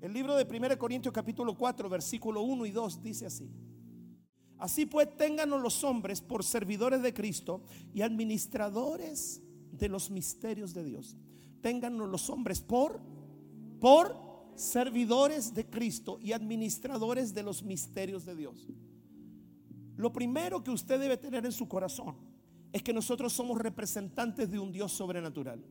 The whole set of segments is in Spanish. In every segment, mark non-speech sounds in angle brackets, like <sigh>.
El libro de 1 Corintios capítulo 4, versículo 1 y 2 dice así. Así pues, ténganos los hombres por servidores de Cristo y administradores de los misterios de Dios. Ténganos los hombres por por servidores de Cristo y administradores de los misterios de Dios. Lo primero que usted debe tener en su corazón es que nosotros somos representantes de un Dios sobrenatural.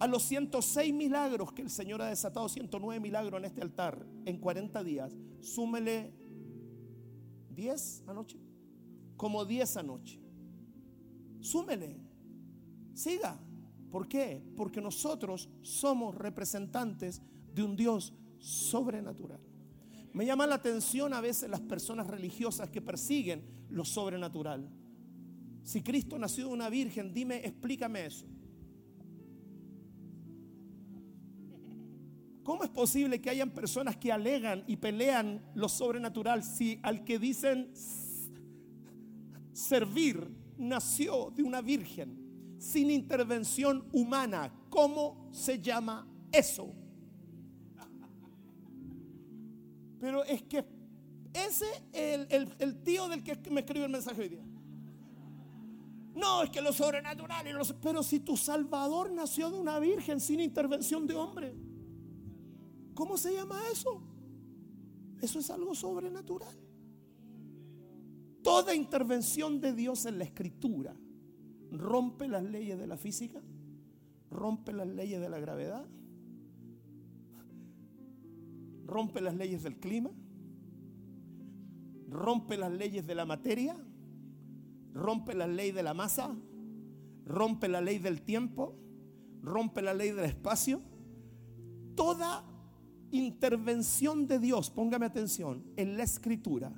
A los 106 milagros que el Señor ha desatado, 109 milagros en este altar en 40 días, súmele 10 anoche, como 10 anoche. Súmele, siga. ¿Por qué? Porque nosotros somos representantes de un Dios sobrenatural. Me llama la atención a veces las personas religiosas que persiguen lo sobrenatural. Si Cristo nació de una virgen, dime, explícame eso. ¿Cómo es posible que hayan personas que alegan y pelean lo sobrenatural si al que dicen servir nació de una virgen sin intervención humana? ¿Cómo se llama eso? Pero es que ese es el, tío del que me escribe el mensaje hoy día. No, es que lo sobrenatural. pero si tu Salvador nació de una virgen sin intervención de hombre, ¿cómo se llama eso? Eso es algo sobrenatural. Toda intervención de Dios en la escritura rompe las leyes de la física, rompe las leyes de la gravedad, rompe las leyes del clima, rompe las leyes de la materia, rompe la ley de la masa, rompe la ley del tiempo, rompe la ley del espacio. Toda intervención de Dios, póngame atención, en la escritura,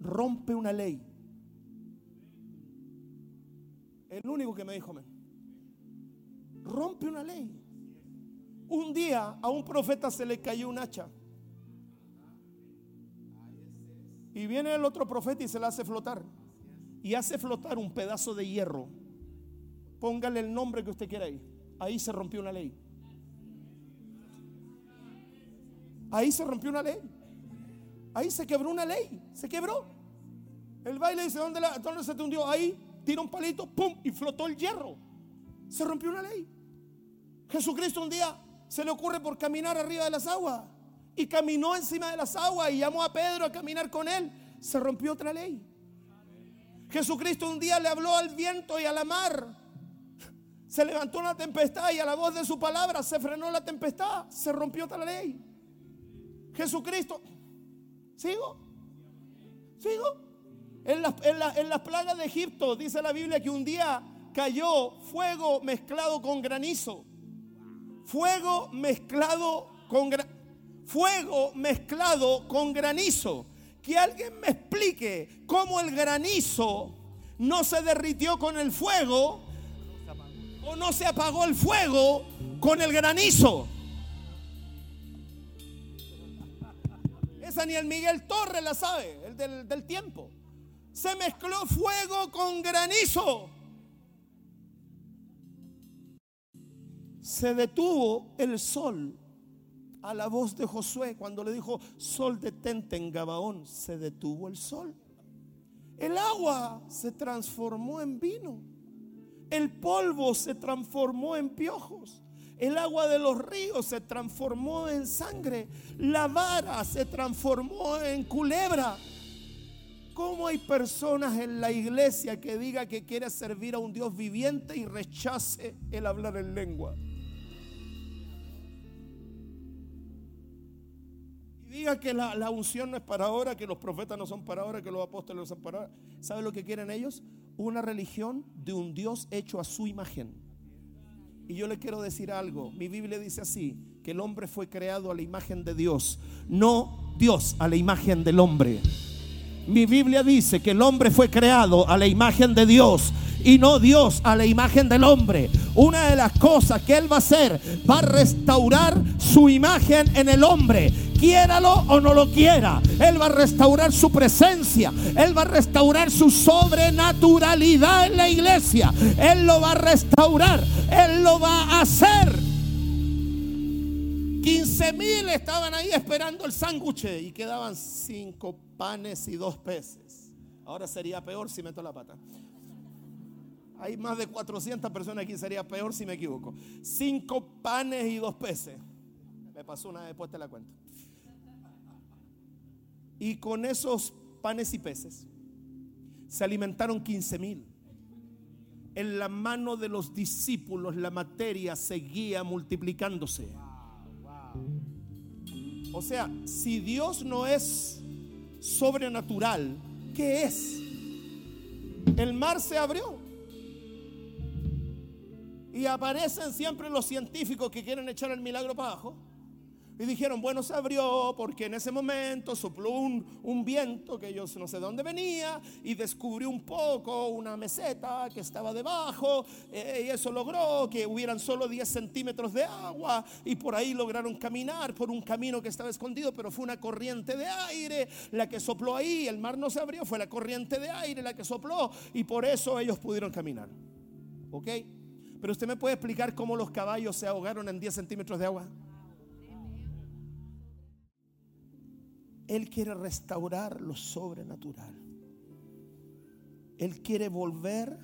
rompe una ley. El único que me dijo, rompe una ley. Un día a un profeta se le cayó un hacha. Y viene el otro profeta y se la hace flotar. Y hace flotar un pedazo de hierro. Póngale el nombre que usted quiera ahí. Ahí se rompió una ley. Ahí se rompió una ley. Ahí se quebró una ley. Se quebró. El baile dice, ¿dónde, se te hundió? Ahí tira un palito, ¡pum! Y flotó el hierro. Se rompió una ley. Jesucristo un día se le ocurre por caminar arriba de las aguas y caminó encima de las aguas y llamó a Pedro a caminar con él, se rompió otra ley. Jesucristo un día le habló al viento y a la mar. Se levantó una tempestad y a la voz de su palabra se frenó la tempestad, se rompió otra ley. Jesucristo, ¿sigo? ¿Sigo? En las, en, las plagas de Egipto dice la Biblia que un día cayó fuego mezclado con granizo. Fuego mezclado con granizo fuego mezclado con granizo. Que alguien me explique cómo el granizo no se derritió con el fuego o no se apagó el fuego con el granizo. Esa ni el Miguel Torres la sabe, el del, del tiempo. Se mezcló fuego con granizo. Se detuvo el sol a la voz de Josué cuando le dijo, sol detente en Gabaón, se detuvo el sol. El agua se transformó en vino. El polvo se transformó en piojos. El agua de los ríos se transformó en sangre. La vara se transformó en culebra. ¿Cómo hay personas en la iglesia que diga que quiere servir a un Dios viviente y rechace el hablar en lengua? diga que la, unción no es para ahora, que los profetas no son para ahora, que los apóstoles no son para ahora. ¿Sabe lo que quieren ellos? Una religión de un Dios hecho a su imagen. Y yo le quiero decir algo. Mi Biblia dice así, que el hombre fue creado a la imagen de Dios, no Dios a la imagen del hombre. Mi Biblia dice que el hombre fue creado a la imagen de Dios y no Dios a la imagen del hombre. Una de las cosas que Él va a hacer, va a restaurar su imagen en el hombre quiéralo o no lo quiera. Él va a restaurar su presencia. Él va a restaurar su sobrenaturalidad en la iglesia. Él lo va a restaurar. Él lo va a hacer. 15 mil estaban ahí esperando el sándwich y quedaban cinco panes y dos peces. Ahora sería peor si meto la pata. Hay más de 400 personas aquí, sería peor si me equivoco. Cinco panes y dos peces. Pasó una después te la cuento. Y con esos panes y peces se alimentaron 15 mil. En la mano de los discípulos la materia seguía multiplicándose. O sea, si Dios no es sobrenatural, ¿qué es? El mar se abrió. Y aparecen siempre los científicos que quieren echar el milagro para abajo. Y dijeron, bueno, se abrió porque en ese momento sopló un, viento que yo no sé de dónde venía y descubrió un poco una meseta que estaba debajo eh, y eso logró que hubieran solo 10 centímetros de agua y por ahí lograron caminar por un camino que estaba escondido, pero fue una corriente de aire la que sopló ahí, el mar no se abrió, fue la corriente de aire la que sopló y por eso ellos pudieron caminar. ¿Ok? Pero usted me puede explicar cómo los caballos se ahogaron en 10 centímetros de agua. Él quiere restaurar lo sobrenatural. Él quiere volver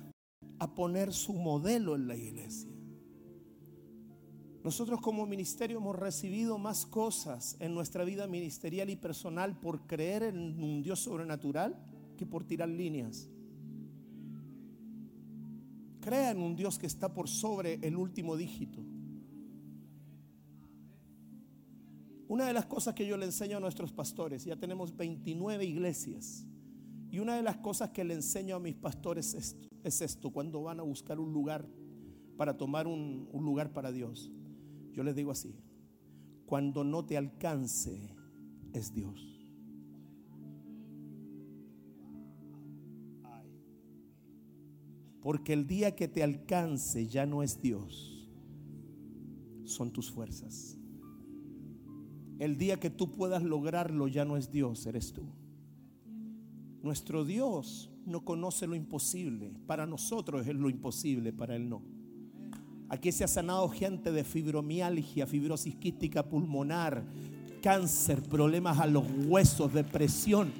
a poner su modelo en la iglesia. Nosotros como ministerio hemos recibido más cosas en nuestra vida ministerial y personal por creer en un Dios sobrenatural que por tirar líneas. Crea en un Dios que está por sobre el último dígito. Una de las cosas que yo le enseño a nuestros pastores, ya tenemos 29 iglesias, y una de las cosas que le enseño a mis pastores es esto, es esto cuando van a buscar un lugar para tomar un, un lugar para Dios. Yo les digo así, cuando no te alcance es Dios. Porque el día que te alcance ya no es Dios, son tus fuerzas. El día que tú puedas lograrlo ya no es Dios, eres tú. Nuestro Dios no conoce lo imposible. Para nosotros es lo imposible, para Él no. Aquí se ha sanado gente de fibromialgia, fibrosis quística pulmonar, cáncer, problemas a los huesos, depresión.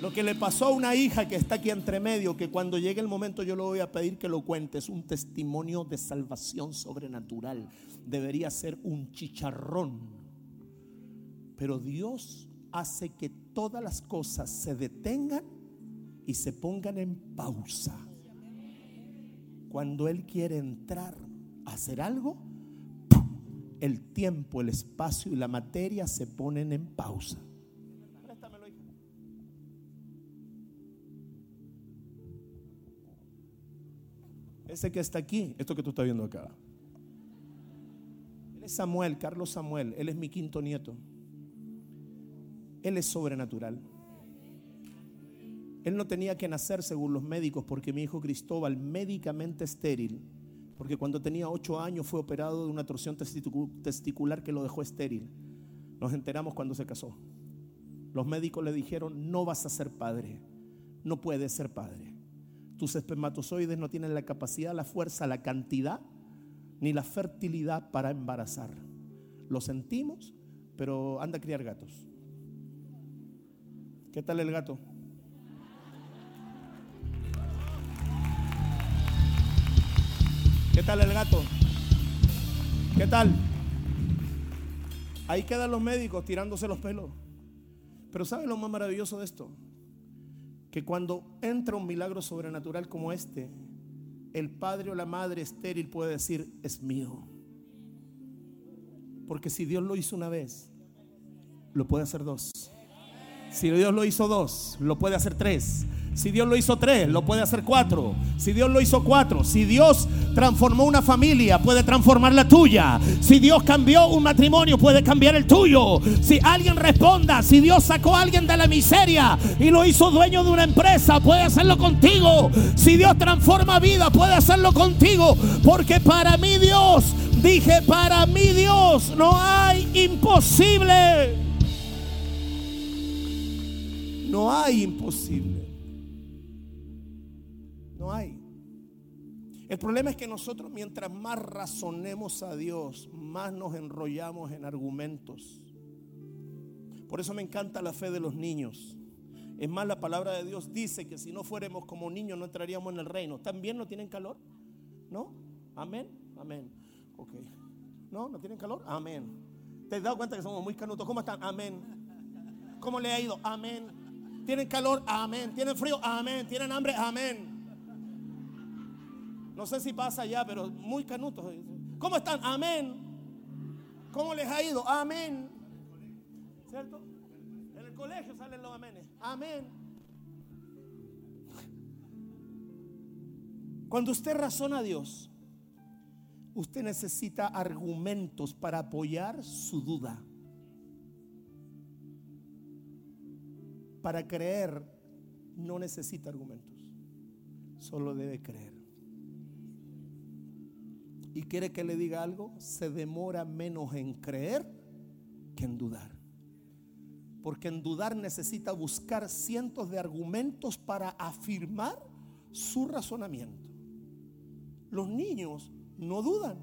Lo que le pasó a una hija que está aquí entre medio, que cuando llegue el momento yo le voy a pedir que lo cuente, es un testimonio de salvación sobrenatural. Debería ser un chicharrón pero Dios hace que todas las cosas se detengan y se pongan en pausa. Cuando Él quiere entrar a hacer algo, el tiempo, el espacio y la materia se ponen en pausa. Ese que está aquí, esto que tú estás viendo acá. Él es Samuel, Carlos Samuel, él es mi quinto nieto. Él es sobrenatural. Él no tenía que nacer según los médicos porque mi hijo Cristóbal, médicamente estéril, porque cuando tenía ocho años fue operado de una torsión testicular que lo dejó estéril. Nos enteramos cuando se casó. Los médicos le dijeron, no vas a ser padre, no puedes ser padre. Tus espermatozoides no tienen la capacidad, la fuerza, la cantidad, ni la fertilidad para embarazar. Lo sentimos, pero anda a criar gatos. ¿Qué tal el gato? ¿Qué tal el gato? ¿Qué tal? Ahí quedan los médicos tirándose los pelos. Pero ¿sabe lo más maravilloso de esto? Que cuando entra un milagro sobrenatural como este, el padre o la madre estéril puede decir, es mío. Porque si Dios lo hizo una vez, lo puede hacer dos. Si Dios lo hizo dos, lo puede hacer tres. Si Dios lo hizo tres, lo puede hacer cuatro. Si Dios lo hizo cuatro, si Dios transformó una familia, puede transformar la tuya. Si Dios cambió un matrimonio, puede cambiar el tuyo. Si alguien responda, si Dios sacó a alguien de la miseria y lo hizo dueño de una empresa, puede hacerlo contigo. Si Dios transforma vida, puede hacerlo contigo. Porque para mí Dios, dije, para mí Dios no hay imposible. No hay imposible. No hay. El problema es que nosotros mientras más razonemos a Dios, más nos enrollamos en argumentos. Por eso me encanta la fe de los niños. Es más, la palabra de Dios dice que si no fuéramos como niños no entraríamos en el reino. ¿También no tienen calor? ¿No? Amén. Amén. Ok. ¿No? ¿No tienen calor? Amén. ¿Te has dado cuenta que somos muy canutos? ¿Cómo están? Amén. ¿Cómo le ha ido? Amén. ¿Tienen calor? Amén. ¿Tienen frío? Amén. ¿Tienen hambre? Amén. No sé si pasa ya, pero muy canutos. ¿Cómo están? Amén. ¿Cómo les ha ido? Amén. ¿Cierto? En el colegio salen los amenes. Amén. Cuando usted razona a Dios, usted necesita argumentos para apoyar su duda. Para creer no necesita argumentos, solo debe creer y quiere que le diga algo, se demora menos en creer que en dudar. Porque en dudar necesita buscar cientos de argumentos para afirmar su razonamiento. Los niños no dudan,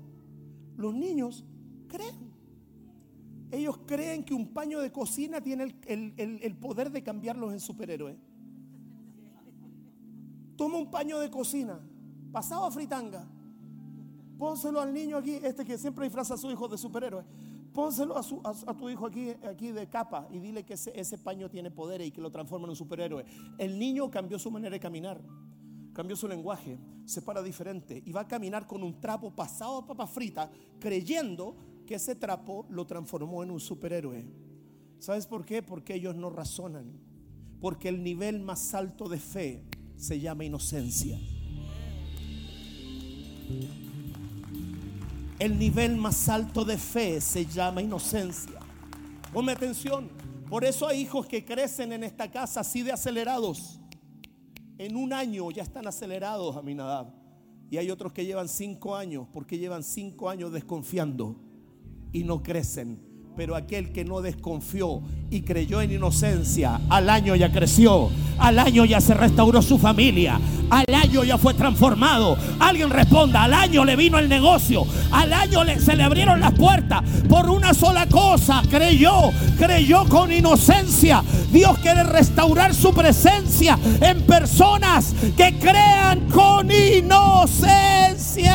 los niños creen. Ellos creen que un paño de cocina tiene el, poder de cambiarlos en superhéroes. Toma un paño de cocina, pasado a fritanga, Pónselo al niño aquí, este que siempre disfraza a su hijo de superhéroe. Pónselo a, tu hijo aquí, aquí de capa y dile que ese, paño tiene poder y que lo transforma en un superhéroe. El niño cambió su manera de caminar, cambió su lenguaje, se para diferente y va a caminar con un trapo pasado a papa frita, creyendo que ese trapo lo transformó en un superhéroe. ¿Sabes por qué? Porque ellos no razonan. Porque el nivel más alto de fe se llama inocencia. El nivel más alto de fe se llama inocencia. Ponme atención. Por eso hay hijos que crecen en esta casa así de acelerados. En un año ya están acelerados a mi nadab. Y hay otros que llevan cinco años porque llevan cinco años desconfiando y no crecen pero aquel que no desconfió y creyó en inocencia, al año ya creció, al año ya se restauró su familia, al año ya fue transformado. Alguien responda, al año le vino el negocio, al año se le abrieron las puertas por una sola cosa, creyó, creyó con inocencia. Dios quiere restaurar su presencia en personas que crean con inocencia.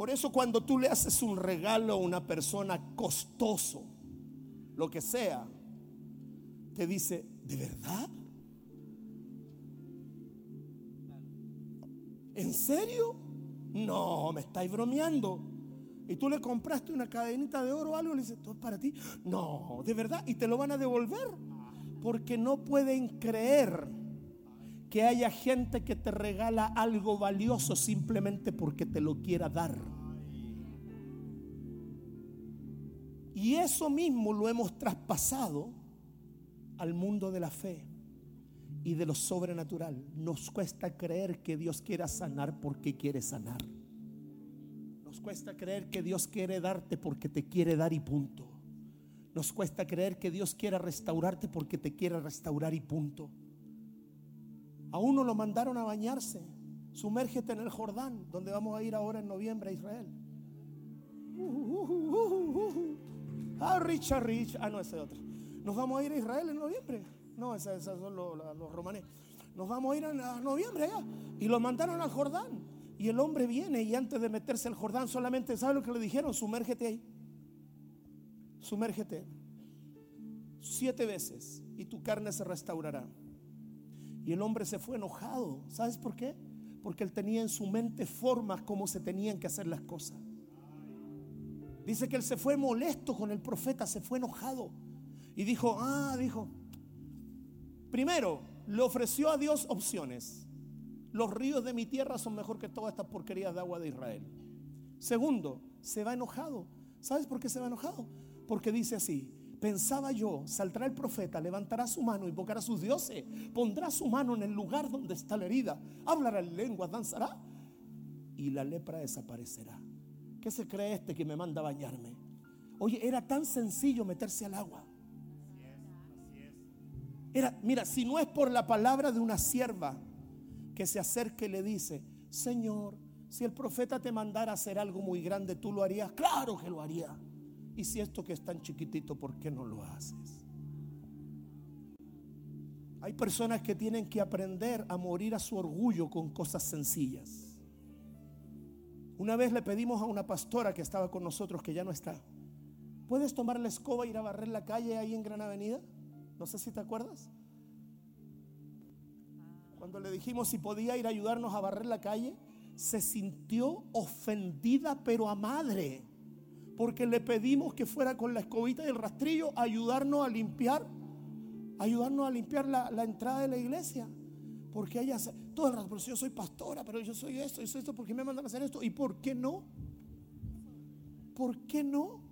Por eso cuando tú le haces un regalo a una persona costoso, lo que sea, te dice, ¿de verdad? ¿En serio? No, me estáis bromeando. Y tú le compraste una cadenita de oro o algo le dices, ¿todo es para ti? No, de verdad. Y te lo van a devolver. Porque no pueden creer que haya gente que te regala algo valioso simplemente porque te lo quiera dar. Y eso mismo lo hemos traspasado al mundo de la fe y de lo sobrenatural. Nos cuesta creer que Dios quiera sanar porque quiere sanar. Nos cuesta creer que Dios quiere darte porque te quiere dar y punto. Nos cuesta creer que Dios quiera restaurarte porque te quiere restaurar y punto. A uno lo mandaron a bañarse. Sumérgete en el Jordán, donde vamos a ir ahora en noviembre a Israel. ah, Richard Rich. Ah, no, ese otro. Nos vamos a ir a Israel en noviembre. No, esos, son los, romanes. Nos vamos a ir en noviembre allá. Y lo mandaron al Jordán. Y el hombre viene y antes de meterse al Jordán solamente, ¿sabe lo que le dijeron? Sumérgete ahí. Sumérgete. Siete veces y tu carne se restaurará. Y el hombre se fue enojado. ¿Sabes por qué? Porque él tenía en su mente formas como se tenían que hacer las cosas. Dice que él se fue molesto con el profeta, se fue enojado. Y dijo, ah, dijo, primero, le ofreció a Dios opciones. Los ríos de mi tierra son mejor que todas estas porquerías de agua de Israel. Segundo, se va enojado. ¿Sabes por qué se va enojado? Porque dice así, Pensaba yo, saldrá el profeta, levantará su mano, invocará a sus dioses, pondrá su mano en el lugar donde está la herida, hablará en lengua, danzará y la lepra desaparecerá. ¿Qué se cree este que me manda a bañarme? Oye, era tan sencillo meterse al agua. Era, mira, si no es por la palabra de una sierva que se acerca y le dice, Señor, si el profeta te mandara hacer algo muy grande, ¿tú lo harías? Claro que lo haría. Y si esto que es tan chiquitito, ¿por qué no lo haces? Hay personas que tienen que aprender a morir a su orgullo con cosas sencillas. Una vez le pedimos a una pastora que estaba con nosotros, que ya no está, ¿puedes tomar la escoba e ir a barrer la calle ahí en Gran Avenida? No sé si te acuerdas. Cuando le dijimos si podía ir a ayudarnos a barrer la calle, se sintió ofendida pero a madre. Porque le pedimos que fuera con la escobita y el rastrillo a ayudarnos a limpiar, ayudarnos a limpiar la, entrada de la iglesia. Porque ella, todo el rato, pero yo soy pastora, pero yo soy esto, yo soy esto, ¿por qué me mandan a hacer esto? ¿Y por qué no? ¿Por qué no?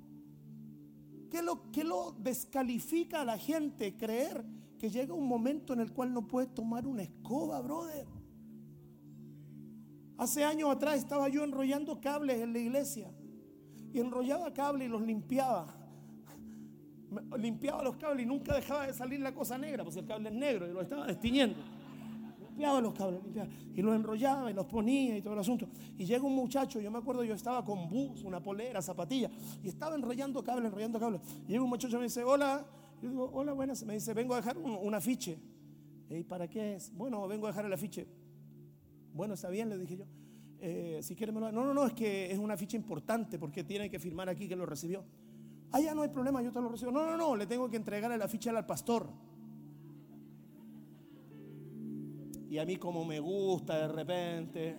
¿Qué lo, qué lo descalifica a la gente creer que llega un momento en el cual no puede tomar una escoba, brother? Hace años atrás estaba yo enrollando cables en la iglesia y enrollaba cables y los limpiaba. Limpiaba los cables y nunca dejaba de salir la cosa negra, pues el cable es negro y lo estaba destiñendo. Limpiaba los cables, limpiaba, y los enrollaba y los ponía y todo el asunto. Y llega un muchacho, yo me acuerdo, yo estaba con bus, una polera, zapatilla, y estaba enrollando cables, enrollando cables. Y llega un muchacho y me dice, hola. Yo digo, hola, buenas. Me dice, vengo a dejar un, afiche. ¿Y para qué es? Bueno, vengo a dejar el afiche. Bueno, está bien, le dije yo. Eh, si quiere me lo No, no, no, es que es una ficha importante porque tiene que firmar aquí que lo recibió. Ah, ya no hay problema, yo te lo recibo. No, no, no, le tengo que entregar la ficha al pastor. Y a mí como me gusta de repente.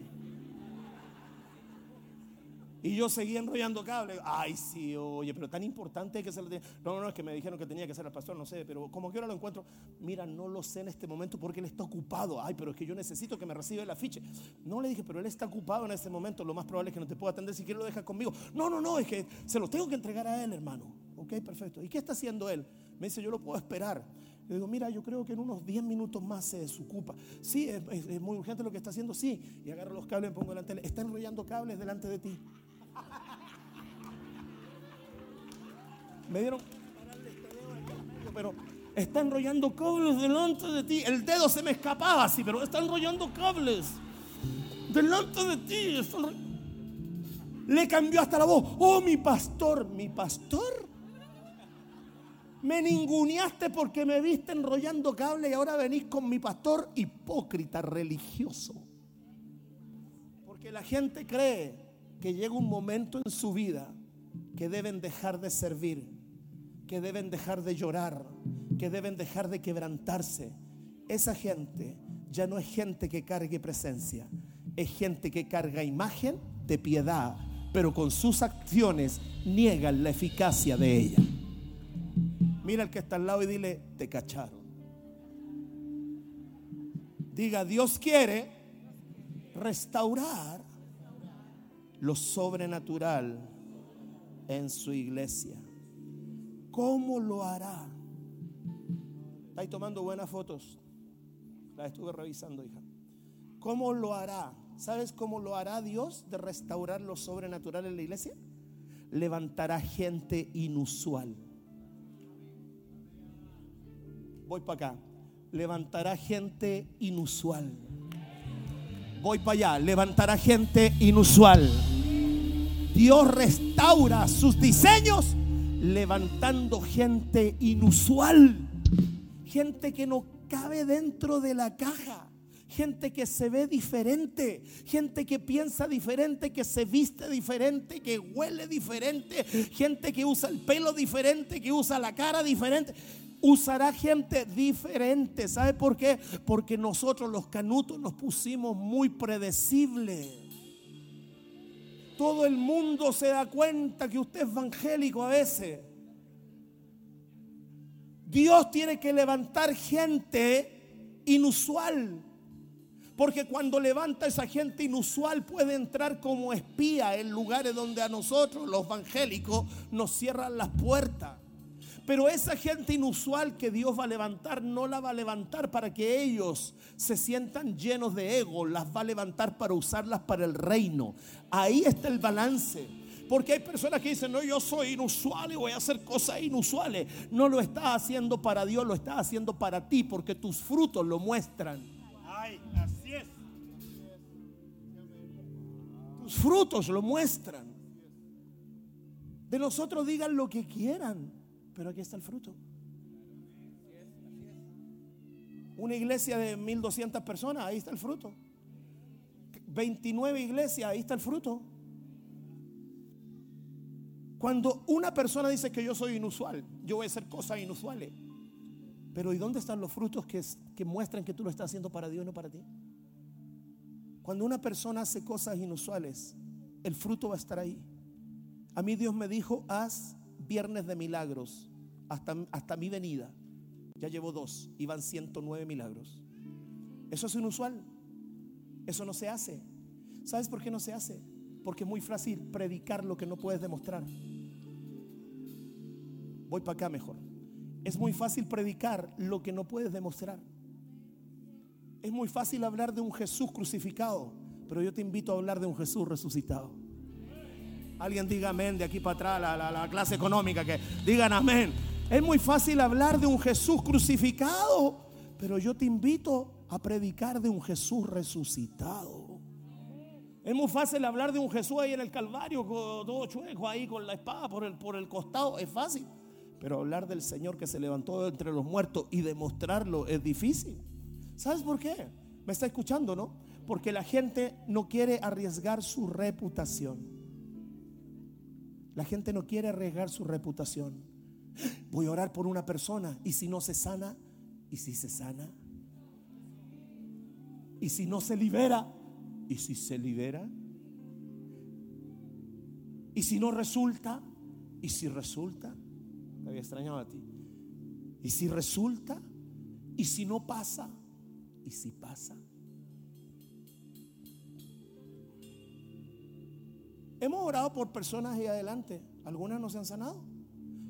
Y yo seguía enrollando cable. Ay, sí, oye, pero tan importante que se lo tiene. No, no, es que me dijeron que tenía que ser el pastor, no sé, pero como que ahora lo encuentro. Mira, no lo sé en este momento porque él está ocupado. Ay, pero es que yo necesito que me reciba el afiche. No le dije, pero él está ocupado en este momento. Lo más probable es que no te pueda atender. Si quiere, lo deja conmigo. No, no, no, es que se lo tengo que entregar a él, hermano. Ok, perfecto. ¿Y qué está haciendo él? Me dice, yo lo puedo esperar. Le digo, mira, yo creo que en unos 10 minutos más se desocupa. Sí, es, muy urgente lo que está haciendo, sí. Y agarro los cables, me pongo delante de él. Está enrollando cables delante de ti. Me dieron pero está enrollando cables delante de ti. El dedo se me escapaba así, pero está enrollando cables delante de ti. Le cambió hasta la voz. Oh, mi pastor, mi pastor. Me ninguneaste porque me viste enrollando cables y ahora venís con mi pastor hipócrita religioso. Porque la gente cree que llega un momento en su vida que deben dejar de servir que deben dejar de llorar, que deben dejar de quebrantarse. Esa gente ya no es gente que cargue presencia, es gente que carga imagen de piedad, pero con sus acciones niegan la eficacia de ella. Mira al que está al lado y dile, te cacharon. Diga, Dios quiere restaurar lo sobrenatural en su iglesia. ¿Cómo lo hará? Estáis tomando buenas fotos. Las estuve revisando, hija. ¿Cómo lo hará? ¿Sabes cómo lo hará Dios de restaurar lo sobrenatural en la iglesia? Levantará gente inusual. Voy para acá. Levantará gente inusual. Voy para allá. Levantará gente inusual. Dios restaura sus diseños levantando gente inusual, gente que no cabe dentro de la caja. Gente que se ve diferente, gente que piensa diferente, que se viste diferente, que huele diferente, gente que usa el pelo diferente, que usa la cara diferente usará gente diferente. ¿Sabe por qué? Porque nosotros los canutos nos pusimos muy predecibles. Todo el mundo se da cuenta que usted es evangélico a veces. Dios tiene que levantar gente inusual. Porque cuando levanta esa gente inusual puede entrar como espía en lugares donde a nosotros, los evangélicos, nos cierran las puertas. Pero esa gente inusual que Dios va a levantar no la va a levantar para que ellos se sientan llenos de ego, las va a levantar para usarlas para el reino. Ahí está el balance. Porque hay personas que dicen, no, yo soy inusual y voy a hacer cosas inusuales. No lo estás haciendo para Dios, lo estás haciendo para ti, porque tus frutos lo muestran. Ay, así es. Tus frutos lo muestran. De nosotros digan lo que quieran, pero aquí está el fruto. Una iglesia de 1200 personas, ahí está el fruto. 29 iglesias, ahí está el fruto. Cuando una persona dice que yo soy inusual, yo voy a hacer cosas inusuales. Pero ¿y dónde están los frutos que, que muestran que tú lo estás haciendo para Dios, no para ti? Cuando una persona hace cosas inusuales, el fruto va a estar ahí. A mí Dios me dijo, haz viernes de milagros hasta, hasta mi venida. Ya llevo dos y van 109 milagros. Eso es inusual. Eso no se hace. ¿Sabes por qué no se hace? Porque es muy fácil predicar lo que no puedes demostrar. Voy para acá mejor. Es muy fácil predicar lo que no puedes demostrar. Es muy fácil hablar de un Jesús crucificado, pero yo te invito a hablar de un Jesús resucitado. Alguien diga amén de aquí para atrás, la, la clase económica, que digan amén. Es muy fácil hablar de un Jesús crucificado, pero yo te invito a predicar de un Jesús resucitado. Es muy fácil hablar de un Jesús ahí en el Calvario, todo chueco ahí con la espada por el, por el costado, es fácil. Pero hablar del Señor que se levantó entre los muertos y demostrarlo es difícil. ¿Sabes por qué? Me está escuchando, ¿no? Porque la gente no quiere arriesgar su reputación. La gente no quiere arriesgar su reputación. Voy a orar por una persona y si no se sana, y si se sana, y si no se libera, y si se libera, y si no resulta, y si resulta, me había extrañado a ti, y si resulta, y si no pasa, y si pasa. Hemos orado por personas ahí adelante, algunas no se han sanado,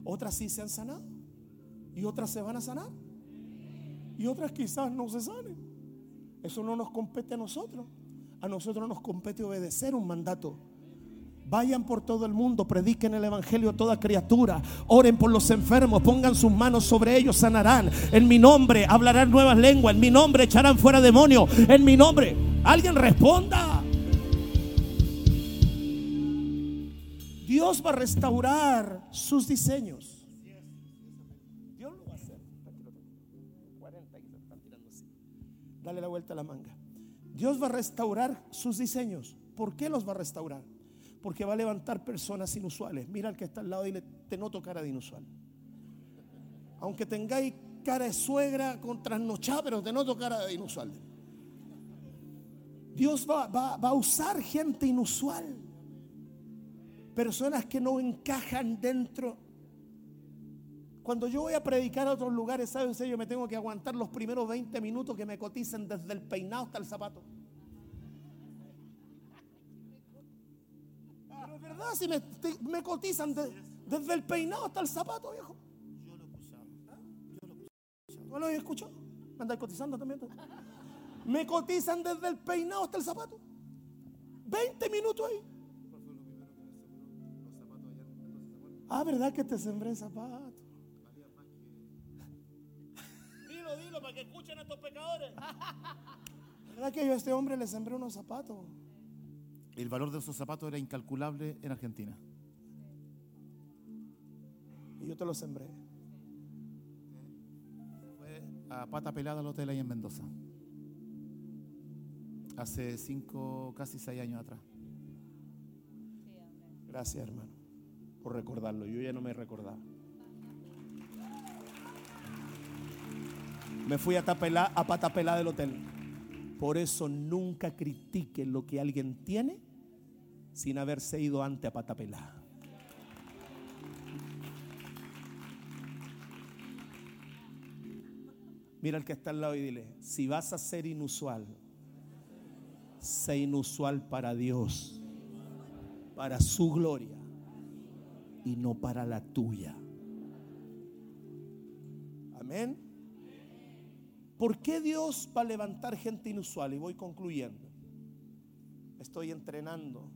otras sí se han sanado, y otras se van a sanar, y otras quizás no se sanen. Eso no nos compete a nosotros. A nosotros nos compete obedecer un mandato. Vayan por todo el mundo, prediquen el Evangelio a toda criatura, oren por los enfermos, pongan sus manos sobre ellos, sanarán. En mi nombre hablarán nuevas lenguas, en mi nombre echarán fuera demonios, en mi nombre. Alguien responda. Dios va a restaurar sus diseños. Dale la vuelta a la manga. Dios va a restaurar sus diseños. ¿Por qué los va a restaurar? Porque va a levantar personas inusuales. Mira al que está al lado y le te noto cara de inusual. Aunque tengáis cara de suegra con trasnochada, pero te noto cara de inusual. Dios va, va a usar gente inusual. Personas que no encajan dentro cuando yo voy a predicar a otros lugares, ¿sabe usted? Yo me tengo que aguantar los primeros 20 minutos que me cotizan desde el peinado hasta el zapato. Es verdad, si me, cotizan desde el peinado hasta el zapato, viejo. Yo lo he escuchado. ¿No lo escuchado? ¿Me andáis cotizando también? Me cotizan desde el peinado hasta el zapato. 20 minutos ahí. Ah, ¿verdad que te sembré zapatos? para que escuchen a estos pecadores. ¿Verdad que yo a este hombre le sembré unos zapatos? El valor de esos zapatos era incalculable en Argentina. Y yo te los sembré. Fue a pata pelada al hotel ahí en Mendoza. Hace cinco, casi seis años atrás. Gracias, hermano, por recordarlo. Yo ya no me recordaba. Me fui a, tapela, a del hotel. Por eso nunca critique lo que alguien tiene sin haberse ido antes a pata pelada. Mira al que está al lado y dile, si vas a ser inusual, sé inusual para Dios, para su gloria y no para la tuya. Amén. ¿Por qué Dios va a levantar gente inusual? Y voy concluyendo. Estoy entrenando.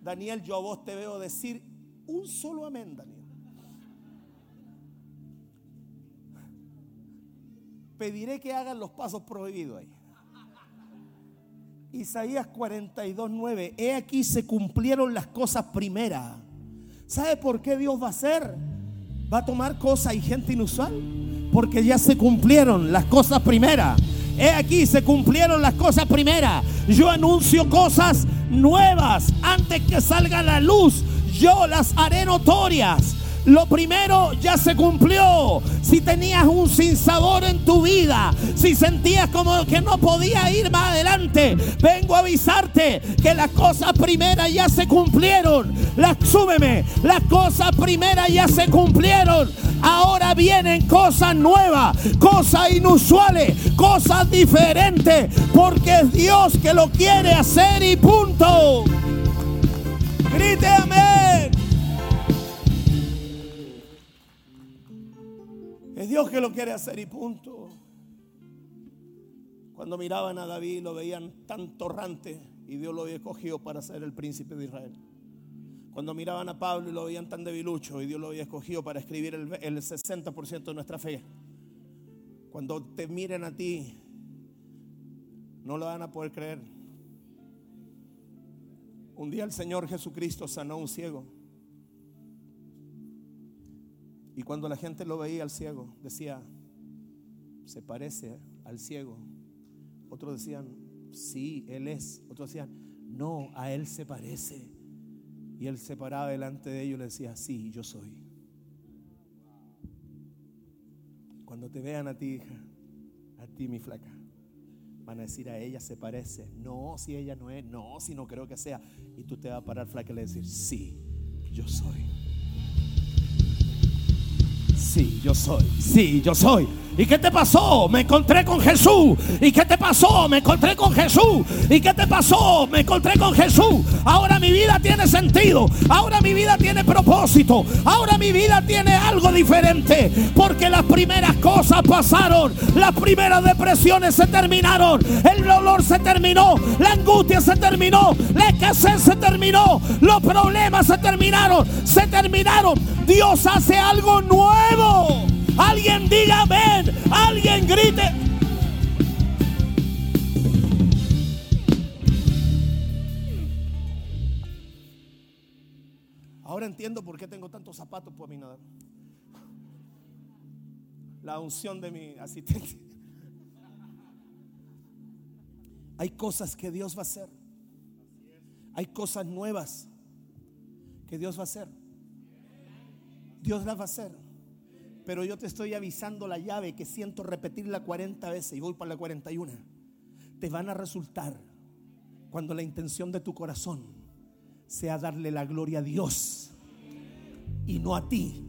Daniel, yo a vos te veo decir un solo amén, Daniel. Pediré que hagan los pasos prohibidos ahí. Isaías 42, 9. He aquí se cumplieron las cosas primeras. ¿Sabe por qué Dios va a hacer? Va a tomar cosas y gente inusual. Porque ya se cumplieron las cosas primeras. He aquí se cumplieron las cosas primeras. Yo anuncio cosas nuevas antes que salga la luz. Yo las haré notorias. Lo primero ya se cumplió. Si tenías un sinsabor en tu vida, si sentías como que no podía ir más adelante, vengo a avisarte que las cosas primeras ya se cumplieron. Las, súbeme, las cosas primeras ya se cumplieron. Ahora vienen cosas nuevas, cosas inusuales, cosas diferentes, porque es Dios que lo quiere hacer y punto. Grite amén. Dios que lo quiere hacer y punto. Cuando miraban a David lo veían tan torrante y Dios lo había escogido para ser el príncipe de Israel. Cuando miraban a Pablo y lo veían tan debilucho y Dios lo había escogido para escribir el, el 60% de nuestra fe. Cuando te miren a ti, no lo van a poder creer. Un día el Señor Jesucristo sanó a un ciego. Y cuando la gente lo veía al ciego, decía, se parece al ciego. Otros decían, sí, él es. Otros decían, no, a él se parece. Y él se paraba delante de ellos y le decía, sí, yo soy. Cuando te vean a ti, hija, a ti, mi flaca, van a decir a ella se parece. No, si ella no es. No, si no creo que sea. Y tú te vas a parar flaca y le decir, sí, yo soy. Sí, yo soy. Sí, yo soy. ¿Y qué te pasó? Me encontré con Jesús. ¿Y qué te pasó? Me encontré con Jesús. ¿Y qué te pasó? Me encontré con Jesús. Ahora mi vida tiene sentido. Ahora mi vida tiene propósito. Ahora mi vida tiene algo diferente. Porque las primeras cosas pasaron. Las primeras depresiones se terminaron. El dolor se terminó. La angustia se terminó. La escasez se terminó. Los problemas se terminaron. Se terminaron. Dios hace algo nuevo. Alguien diga amén. Alguien grite. Ahora entiendo por qué tengo tantos zapatos por mi nada. La unción de mi asistente. Hay cosas que Dios va a hacer. Hay cosas nuevas que Dios va a hacer. Dios las va a hacer. Pero yo te estoy avisando la llave que siento repetirla 40 veces y voy para la 41. Te van a resultar cuando la intención de tu corazón sea darle la gloria a Dios y no a ti.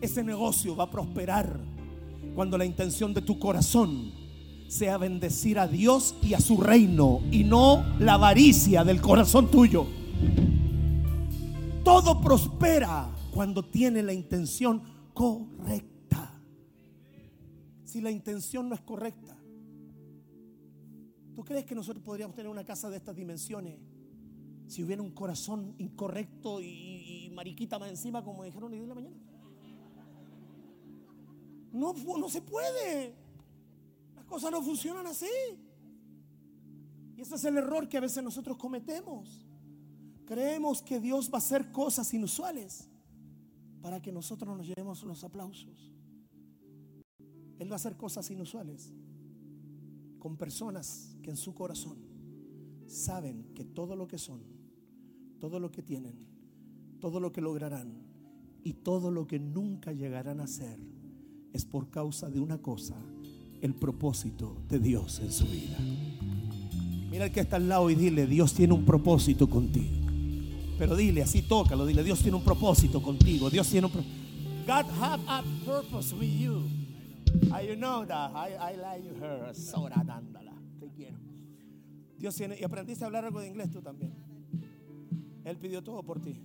Ese negocio va a prosperar cuando la intención de tu corazón sea bendecir a Dios y a su reino y no la avaricia del corazón tuyo. Todo prospera cuando tiene la intención correcta. Si la intención no es correcta, ¿tú crees que nosotros podríamos tener una casa de estas dimensiones si hubiera un corazón incorrecto y, mariquita más encima, como dijeron hoy de la mañana? No, no se puede. Las cosas no funcionan así. Y ese es el error que a veces nosotros cometemos. Creemos que Dios va a hacer cosas inusuales para que nosotros nos llevemos los aplausos. Él va a hacer cosas inusuales con personas que en su corazón saben que todo lo que son, todo lo que tienen, todo lo que lograrán y todo lo que nunca llegarán a ser es por causa de una cosa, el propósito de Dios en su vida. Mira el que está al lado y dile, Dios tiene un propósito contigo. Pero dile, así tócalo, dile, Dios tiene un propósito contigo. Dios tiene un propósito. God have a purpose with you. I you know that. I, I like her. Sora dándala. Te quiero. Dios tiene. Y aprendiste a hablar algo de inglés tú también. Él pidió todo por ti.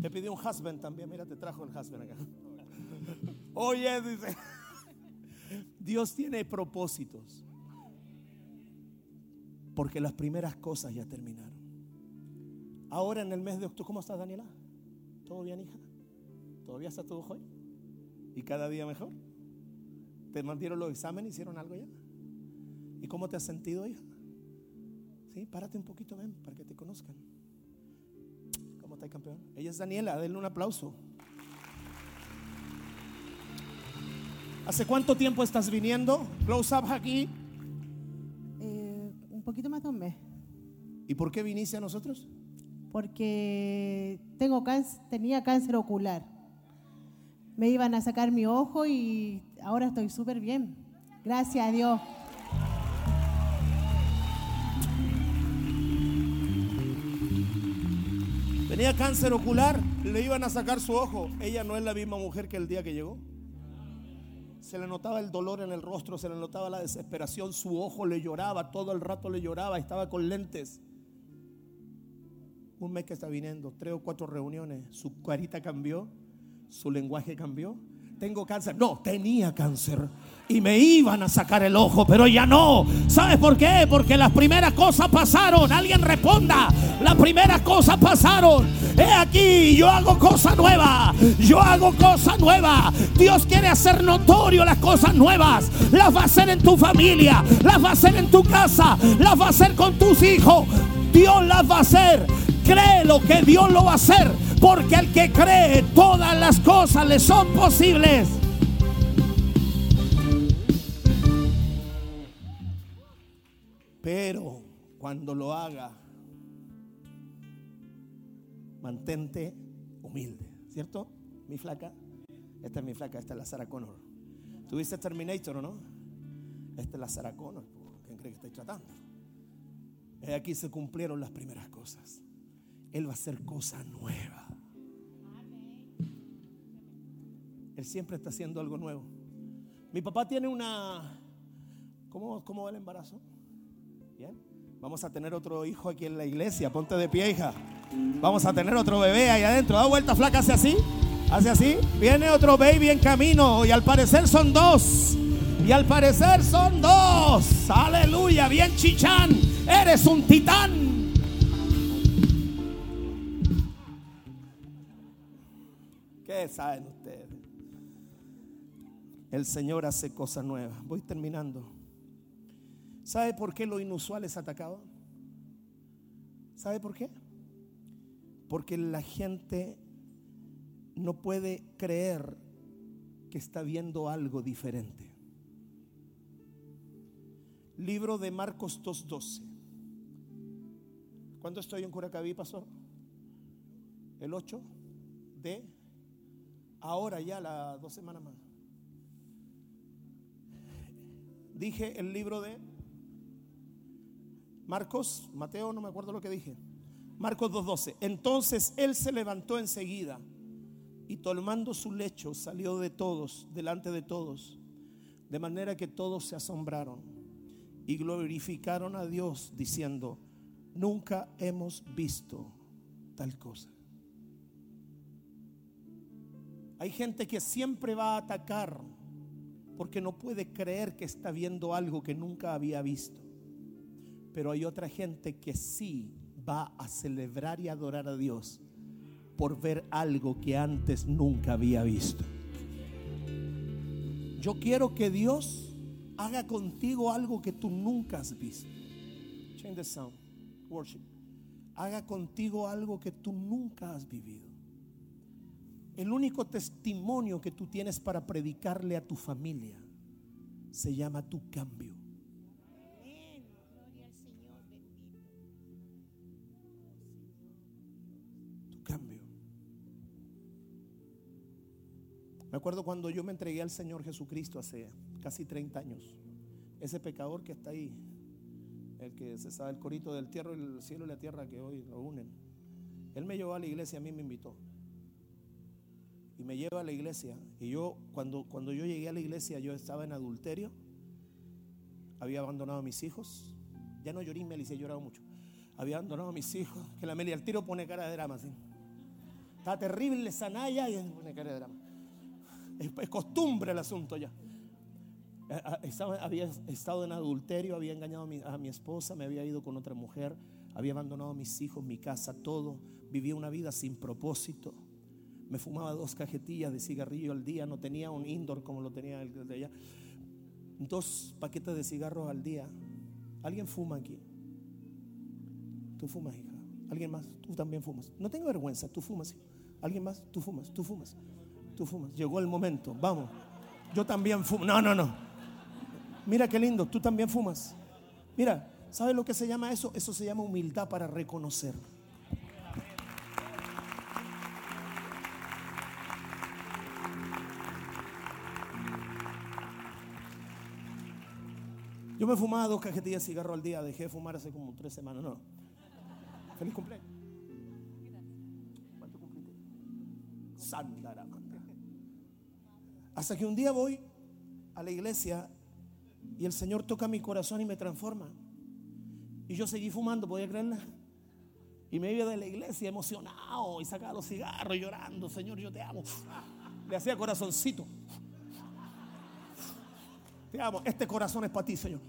Te pidió un husband también. Mira, te trajo el husband acá. <laughs> Oye, dice. Dios tiene propósitos. Porque las primeras cosas ya terminaron. Ahora en el mes de octubre, ¿cómo estás Daniela? ¿Todo bien, hija? ¿Todavía está todo hoy? ¿Y cada día mejor? ¿Te mantieron los exámenes? ¿Hicieron algo ya? ¿Y cómo te has sentido, hija? Sí, párate un poquito, ven, para que te conozcan. ¿Cómo está el campeón? Ella es Daniela, denle un aplauso. ¿Hace cuánto tiempo estás viniendo? Close up aquí. Eh, un poquito más de un mes. ¿Y por qué viniste a nosotros? Porque tengo cáncer, tenía cáncer ocular. Me iban a sacar mi ojo y ahora estoy súper bien. Gracias a Dios. Tenía cáncer ocular, le iban a sacar su ojo. Ella no es la misma mujer que el día que llegó. Se le notaba el dolor en el rostro, se le notaba la desesperación, su ojo le lloraba, todo el rato le lloraba, estaba con lentes. Un mes que está viniendo, tres o cuatro reuniones, su carita cambió, su lenguaje cambió. Tengo cáncer. No, tenía cáncer. Y me iban a sacar el ojo, pero ya no. ¿Sabes por qué? Porque las primeras cosas pasaron. Alguien responda. Las primeras cosas pasaron. He aquí, yo hago cosa nueva. Yo hago cosa nueva. Dios quiere hacer notorio las cosas nuevas. Las va a hacer en tu familia. Las va a hacer en tu casa. Las va a hacer con tus hijos. Dios las va a hacer. Cree lo que Dios lo va a hacer. Porque al que cree, todas las cosas le son posibles. Pero cuando lo haga, mantente humilde, ¿cierto? Mi flaca, esta es mi flaca, esta es la Sarah Connor. ¿Tuviste Terminator o no? Esta es la Sarah Connor. ¿Quién cree que estoy tratando? Aquí se cumplieron las primeras cosas. Él va a hacer cosa nueva. Él siempre está haciendo algo nuevo. Mi papá tiene una... ¿Cómo, cómo va el embarazo? Bien. Vamos a tener otro hijo aquí en la iglesia. Ponte de pie, hija. Vamos a tener otro bebé ahí adentro. Da vuelta flaca, hace así. Hace así. Viene otro baby en camino. Y al parecer son dos. Y al parecer son dos. Aleluya. Bien, chichán. Eres un titán. ¿Qué saben ustedes? El Señor hace cosas nuevas. Voy terminando. ¿Sabe por qué lo inusual es atacado? ¿Sabe por qué? Porque la gente no puede creer que está viendo algo diferente. Libro de Marcos 2.12. ¿Cuándo estoy en Curacaví, pasó? El 8 de ahora ya, las dos semanas más. Dije el libro de Marcos, Mateo, no me acuerdo lo que dije. Marcos 2.12. Entonces él se levantó enseguida y tomando su lecho salió de todos, delante de todos, de manera que todos se asombraron y glorificaron a Dios diciendo, nunca hemos visto tal cosa. Hay gente que siempre va a atacar porque no puede creer que está viendo algo que nunca había visto. Pero hay otra gente que sí va a celebrar y adorar a Dios por ver algo que antes nunca había visto. Yo quiero que Dios haga contigo algo que tú nunca has visto. Change the sound. Worship. Haga contigo algo que tú nunca has vivido. El único testimonio que tú tienes para predicarle a tu familia se llama tu cambio. Tu cambio. Me acuerdo cuando yo me entregué al Señor Jesucristo hace casi 30 años. Ese pecador que está ahí, el que se sabe el corito del tierra, el cielo y la tierra que hoy lo unen. Él me llevó a la iglesia, a mí me invitó. Y me lleva a la iglesia. Y yo, cuando, cuando yo llegué a la iglesia, yo estaba en adulterio. Había abandonado a mis hijos. Ya no lloré, Meli, se he llorado mucho. Había abandonado a mis hijos. Que la Meli al tiro pone cara de drama, así. Está terrible Sanaya y pone cara de drama. Es, costumbre el asunto ya. Estaba, había estado en adulterio, había engañado a mi, a mi esposa, me había ido con otra mujer, Había abandonado mis hijos, mi casa, todo. Vivía una vida sin propósito. Me fumaba dos cajetillas de cigarrillo al día. No tenía un indoor como lo tenía el de allá. Dos paquetes de cigarros al día. ¿Alguien fuma aquí? Tú fumas, hija. ¿Alguien más? Tú también fumas. No tengo vergüenza, tú fumas. ¿Alguien más? Tú fumas, tú fumas. Tú fumas. Llegó el momento. Vamos. Yo también fumo. No, no, no. Mira qué lindo, tú también fumas. Mira, ¿sabes lo que se llama eso? Eso se llama humildad para reconocer. Yo me fumaba dos cajetillas de cigarro al día, dejé de fumar hace como tres semanas, no. Feliz cumpleaños. ¿Cuánto cumpliste? Sandaramanda. Hasta que un día voy a la iglesia y el Señor toca mi corazón y me transforma. Y yo seguí fumando, ¿podía creerla? Y me iba de la iglesia emocionado y sacaba los cigarros llorando, Señor, yo te amo. Le hacía corazoncito. Este corazón es para ti, Señor.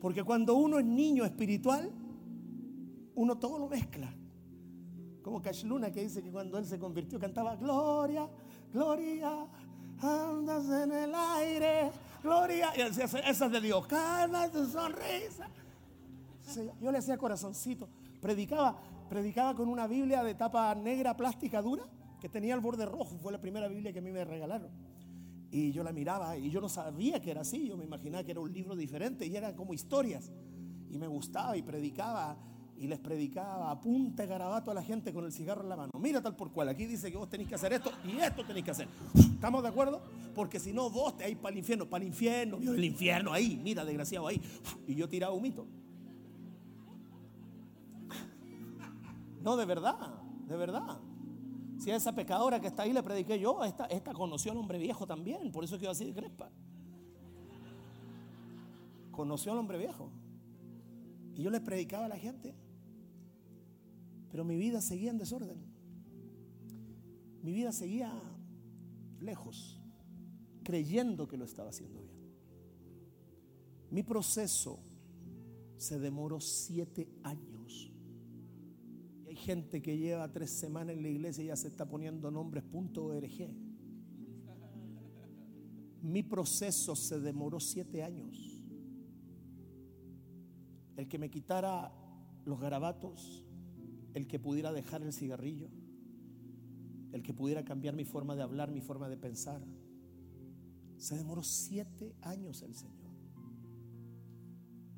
Porque cuando uno es niño espiritual, uno todo lo mezcla. Como Cash Luna que dice que cuando él se convirtió cantaba Gloria, Gloria, andas en el aire, Gloria. Y decía, esa es de Dios, calma tu sonrisa. Yo le hacía corazoncito. Predicaba, predicaba con una Biblia de tapa negra, plástica, dura, que tenía el borde rojo. Fue la primera Biblia que a mí me regalaron. Y yo la miraba y yo no sabía que era así, yo me imaginaba que era un libro diferente y eran como historias. Y me gustaba y predicaba y les predicaba a punta garabato a la gente con el cigarro en la mano. Mira tal por cual, aquí dice que vos tenéis que hacer esto y esto tenéis que hacer. ¿Estamos de acuerdo? Porque si no, vos te vais para el infierno, para el infierno, vio el infierno ahí, mira, desgraciado ahí. Y yo tiraba humito. No, de verdad, de verdad. Si a esa pecadora que está ahí le prediqué yo, esta, esta conoció al hombre viejo también, por eso quedó así de crespa. Conoció al hombre viejo. Y yo le predicaba a la gente. Pero mi vida seguía en desorden. Mi vida seguía lejos, creyendo que lo estaba haciendo bien. Mi proceso se demoró siete años gente que lleva tres semanas en la iglesia y ya se está poniendo nombres.org. Mi proceso se demoró siete años. El que me quitara los garabatos, el que pudiera dejar el cigarrillo, el que pudiera cambiar mi forma de hablar, mi forma de pensar. Se demoró siete años el Señor.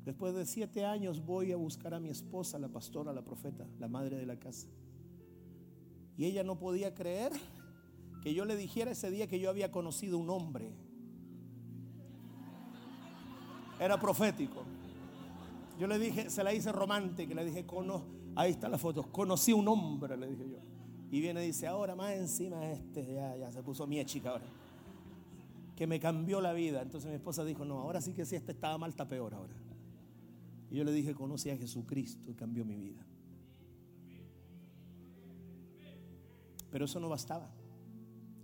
Después de siete años voy a buscar a mi esposa, la pastora, la profeta, la madre de la casa. Y ella no podía creer que yo le dijera ese día que yo había conocido un hombre. Era profético. Yo le dije, se la hice romántica, le dije, Cono, ahí está la foto, conocí un hombre, le dije yo. Y viene y dice, ahora más encima este, ya, ya se puso mi chica ahora. Que me cambió la vida. Entonces mi esposa dijo, no, ahora sí que si este estaba mal, está peor ahora. Y yo le dije, conocí a Jesucristo y cambió mi vida. Pero eso no bastaba.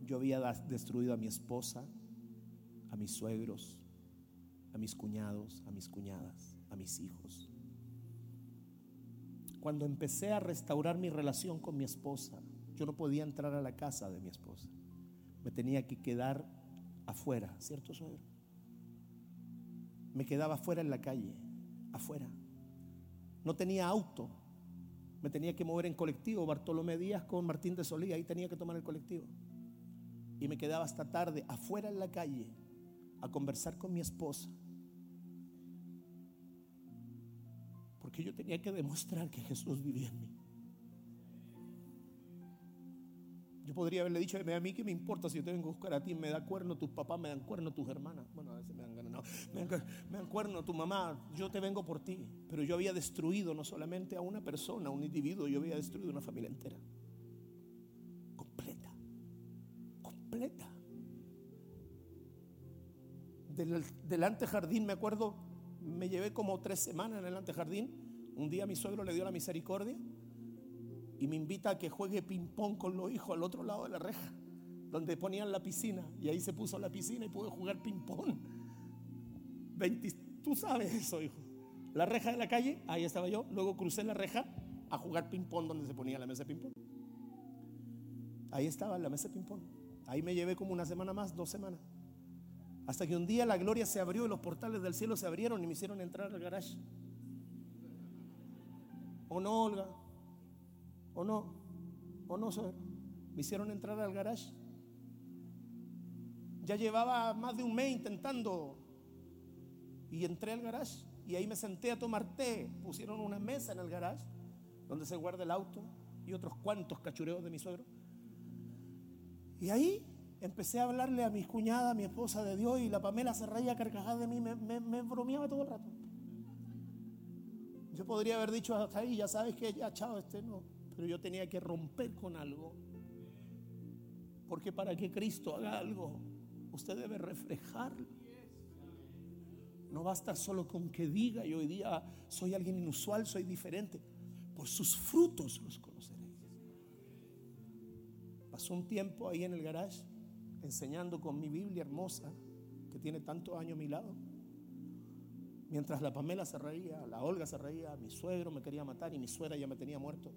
Yo había destruido a mi esposa, a mis suegros, a mis cuñados, a mis cuñadas, a mis hijos. Cuando empecé a restaurar mi relación con mi esposa, yo no podía entrar a la casa de mi esposa. Me tenía que quedar afuera, ¿cierto, suegro? Me quedaba afuera en la calle afuera. No tenía auto. Me tenía que mover en colectivo. Bartolomé Díaz con Martín de Solí. Ahí tenía que tomar el colectivo. Y me quedaba hasta tarde afuera en la calle a conversar con mi esposa. Porque yo tenía que demostrar que Jesús vivía en mí. Yo podría haberle dicho a mí que me importa si yo te vengo a buscar a ti, me da cuerno tus papás, me dan cuerno tus hermanas. Bueno, a veces me dan ganado. Me dan, me dan cuerno tu mamá, yo te vengo por ti. Pero yo había destruido no solamente a una persona, a un individuo, yo había destruido una familia entera. Completa. Completa. Del, del antejardín, me acuerdo, me llevé como tres semanas en el antejardín. Un día mi suegro le dio la misericordia y me invita a que juegue ping-pong con los hijos al otro lado de la reja, donde ponían la piscina. Y ahí se puso la piscina y pude jugar ping-pong. Tú sabes eso, hijo. la reja de la calle, ahí estaba yo. Luego crucé la reja a jugar ping-pong donde se ponía la mesa de ping-pong. Ahí estaba la mesa de ping-pong. Ahí me llevé como una semana más, dos semanas. Hasta que un día la gloria se abrió y los portales del cielo se abrieron y me hicieron entrar al garage. ¿O no, Olga? ¿O no? ¿O no, suegro? Me hicieron entrar al garage. Ya llevaba más de un mes intentando. Y entré al garage. Y ahí me senté a tomar té. Pusieron una mesa en el garage donde se guarda el auto y otros cuantos cachureos de mi suegro. Y ahí empecé a hablarle a mis cuñadas, a mi esposa de Dios, y la Pamela se reía carcajada de mí, me, me, bromeaba todo el rato. Yo podría haber dicho hasta ahí, ya sabes que ya, chao, este no. Pero yo tenía que romper con algo. Porque para que Cristo haga algo, usted debe reflejar. No basta solo con que diga, y hoy día soy alguien inusual, soy diferente. Por sus frutos los conoceréis. Pasó un tiempo ahí en el garage enseñando con mi Biblia hermosa, que tiene tantos años a mi lado. Mientras la Pamela se reía, la Olga se reía, mi suegro me quería matar y mi suegra ya me tenía muerto.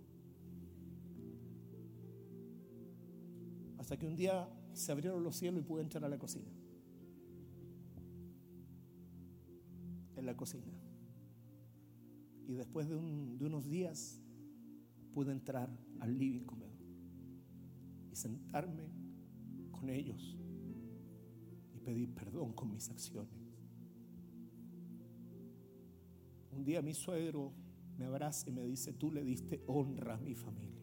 Hasta que un día se abrieron los cielos y pude entrar a la cocina. En la cocina. Y después de, unos días pude entrar al living comedor y sentarme con ellos y pedir perdón con mis acciones. Un día mi suegro me abraza y me dice, tú le diste honra a mi familia.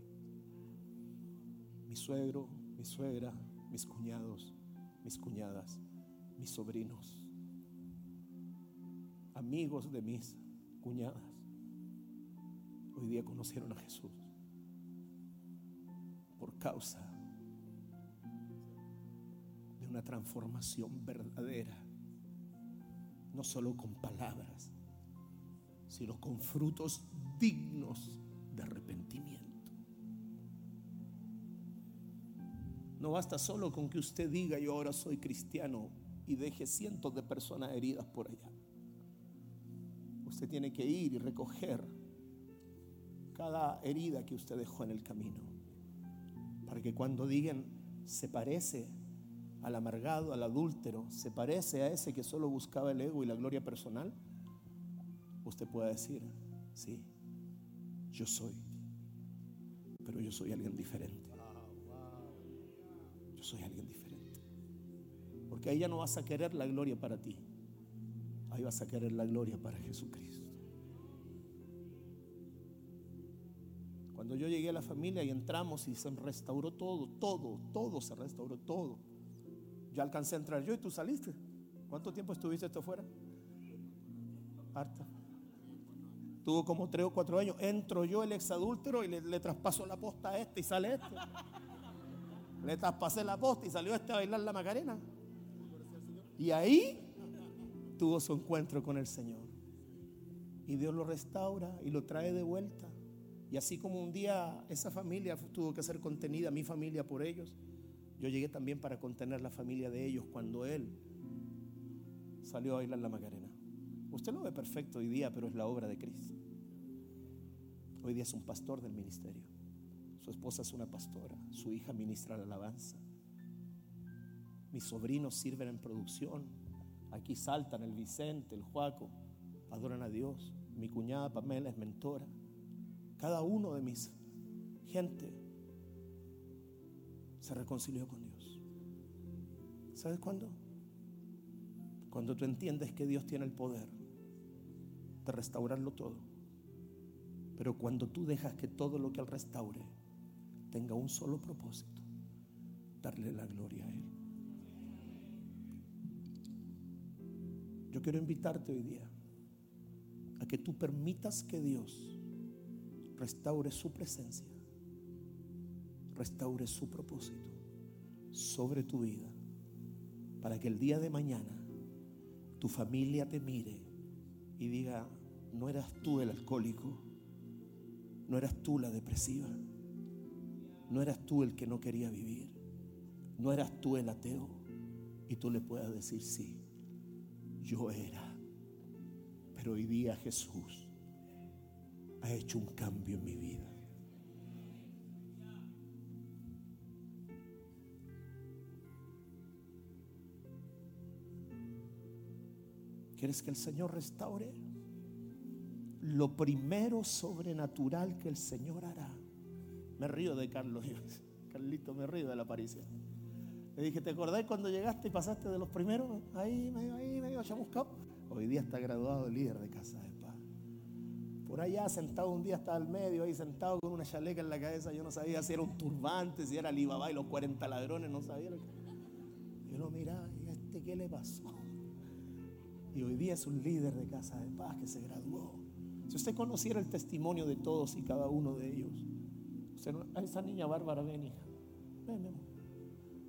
Mi suegro, mi suegra, mis cuñados, mis cuñadas, mis sobrinos, amigos de mis cuñadas, hoy día conocieron a Jesús por causa una transformación verdadera, no solo con palabras, sino con frutos dignos de arrepentimiento. No basta solo con que usted diga yo ahora soy cristiano y deje cientos de personas heridas por allá. Usted tiene que ir y recoger cada herida que usted dejó en el camino. Para que cuando digan se parece al amargado, al adúltero, se parece a ese que solo buscaba el ego y la gloria personal, usted puede decir, sí, yo soy, pero yo soy alguien diferente. Soy alguien diferente. Porque ahí ya no vas a querer la gloria para ti, ahí vas a querer la gloria para Jesucristo. Cuando yo llegué a la familia y entramos y se restauró todo, todo, todo se restauró, todo. Yo alcancé a entrar yo y tú saliste. ¿Cuánto tiempo estuviste esto afuera? Harta. Tuvo como tres o cuatro años. Entro yo, el exadúltero, y le, traspaso la posta a este y sale este. Le traspasé la posta y salió este a bailar la Macarena. Y ahí tuvo su encuentro con el Señor. Y Dios lo restaura y lo trae de vuelta. Y así como un día esa familia tuvo que ser contenida, mi familia por ellos, yo llegué también para contener la familia de ellos cuando él salió a bailar la Macarena. Usted lo ve perfecto hoy día, pero es la obra de Cristo. Hoy día es un pastor del ministerio. Su esposa es una pastora. Su hija ministra la alabanza. Mis sobrinos sirven en producción. Aquí saltan el Vicente, el Juaco. Adoran a Dios. Mi cuñada Pamela es mentora. Cada uno de mis gente se reconcilió con Dios. ¿Sabes cuándo? Cuando tú entiendes que Dios tiene el poder de restaurarlo todo. Pero cuando tú dejas que todo lo que Él restaure tenga un solo propósito, darle la gloria a Él. Yo quiero invitarte hoy día a que tú permitas que Dios restaure su presencia restaure su propósito sobre tu vida para que el día de mañana tu familia te mire y diga, no eras tú el alcohólico, no eras tú la depresiva, no eras tú el que no quería vivir, no eras tú el ateo y tú le puedas decir, sí, yo era, Pero hoy día Jesús ha hecho un cambio en mi vida. ¿Quieres que el Señor restaure? Lo primero sobrenatural que el Señor hará. Me río de Carlos. <laughs> Carlito, me río de la aparición. Le dije, ¿te acordás cuando llegaste y pasaste de los primeros? Ahí, medio, ahí, medio chamuscado. Hoy día está graduado líder de Casa de Paz. Por allá sentado un día estaba al medio, ahí sentado con una chaleca en la cabeza. Yo no sabía si era un turbante, si era Alibaba y los 40 ladrones, no sabía. Yo lo miraba y este, ¿qué le pasó? Y hoy día es un líder de Casa de Paz que se graduó. Si usted conociera el testimonio de todos y cada uno de ellos, a esa niña Bárbara, ven hija, ven, ven.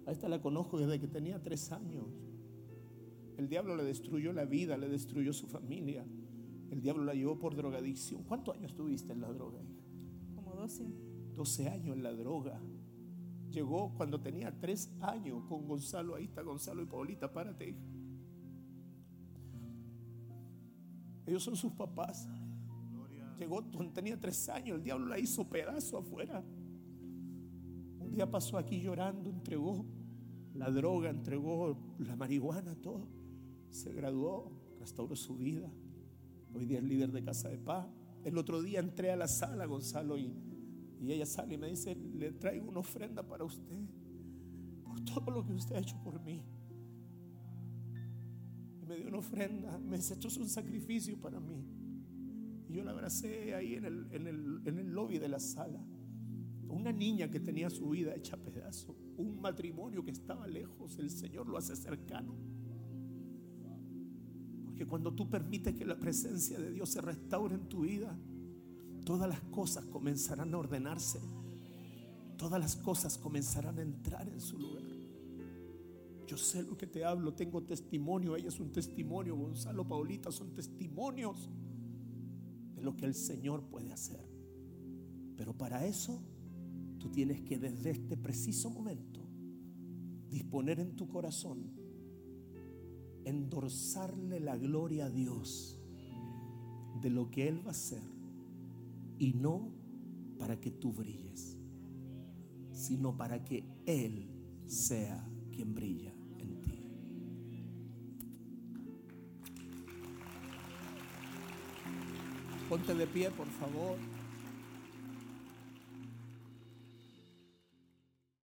A esta la conozco desde que tenía tres años. El diablo le destruyó la vida, le destruyó su familia. El diablo la llevó por drogadicción. ¿Cuántos años tuviste en la droga, hija? Como 12. 12 años en la droga. Llegó cuando tenía tres años con Gonzalo. Ahí está Gonzalo y Paulita, párate, hija. Ellos son sus papás. Llegó tenía tres años, el diablo la hizo pedazo afuera. Un día pasó aquí llorando, entregó la droga, entregó la marihuana, todo. Se graduó, restauró su vida. Hoy día es líder de Casa de Paz. El otro día entré a la sala, Gonzalo, y, y ella sale y me dice, le traigo una ofrenda para usted, por todo lo que usted ha hecho por mí me dio una ofrenda, me dice, esto es un sacrificio para mí. Yo la abracé ahí en el, en el, en el lobby de la sala. Una niña que tenía su vida hecha pedazo, un matrimonio que estaba lejos, el Señor lo hace cercano. Porque cuando tú permites que la presencia de Dios se restaure en tu vida, todas las cosas comenzarán a ordenarse. Todas las cosas comenzarán a entrar en su lugar. Yo sé lo que te hablo, tengo testimonio, ella es un testimonio, Gonzalo, Paulita son testimonios de lo que el Señor puede hacer. Pero para eso tú tienes que desde este preciso momento disponer en tu corazón, endorsarle la gloria a Dios de lo que Él va a hacer y no para que tú brilles, sino para que Él sea quien brilla. Ponte de pie, por favor.